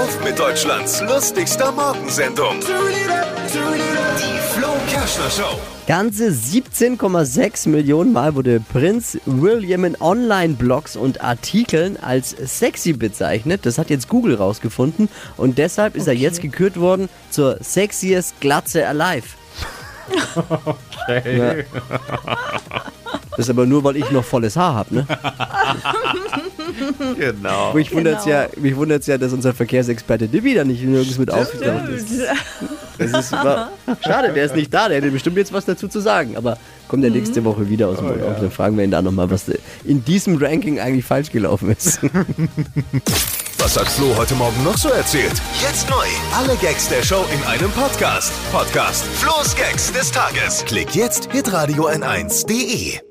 Auf mit Deutschlands lustigster Morgensendung. Die Flo Kerschner Show. Ganze 17,6 Millionen Mal wurde Prinz William in Online-Blogs und Artikeln als sexy bezeichnet. Das hat jetzt Google rausgefunden und deshalb ist er jetzt gekürt worden zur sexiest Glatze alive. Ja. Das ist aber nur, weil ich noch volles Haar habe, ne? Genau. Mich wundert's ja, mich wundert's ja, dass unser Verkehrsexperte Dibi da nicht nirgends mit aufgetaucht ist. Das ist war, schade, der ist nicht da, der hätte bestimmt jetzt was dazu zu sagen. Aber kommt er nächste Woche wieder aus dem Urlaub, dann fragen wir ihn da nochmal, was in diesem Ranking eigentlich falsch gelaufen ist. Was hat Flo heute Morgen noch so erzählt? Jetzt neu. Alle Gags der Show in einem Podcast. Podcast Flo's Gags des Tages. Klick jetzt, hitradio n1.de.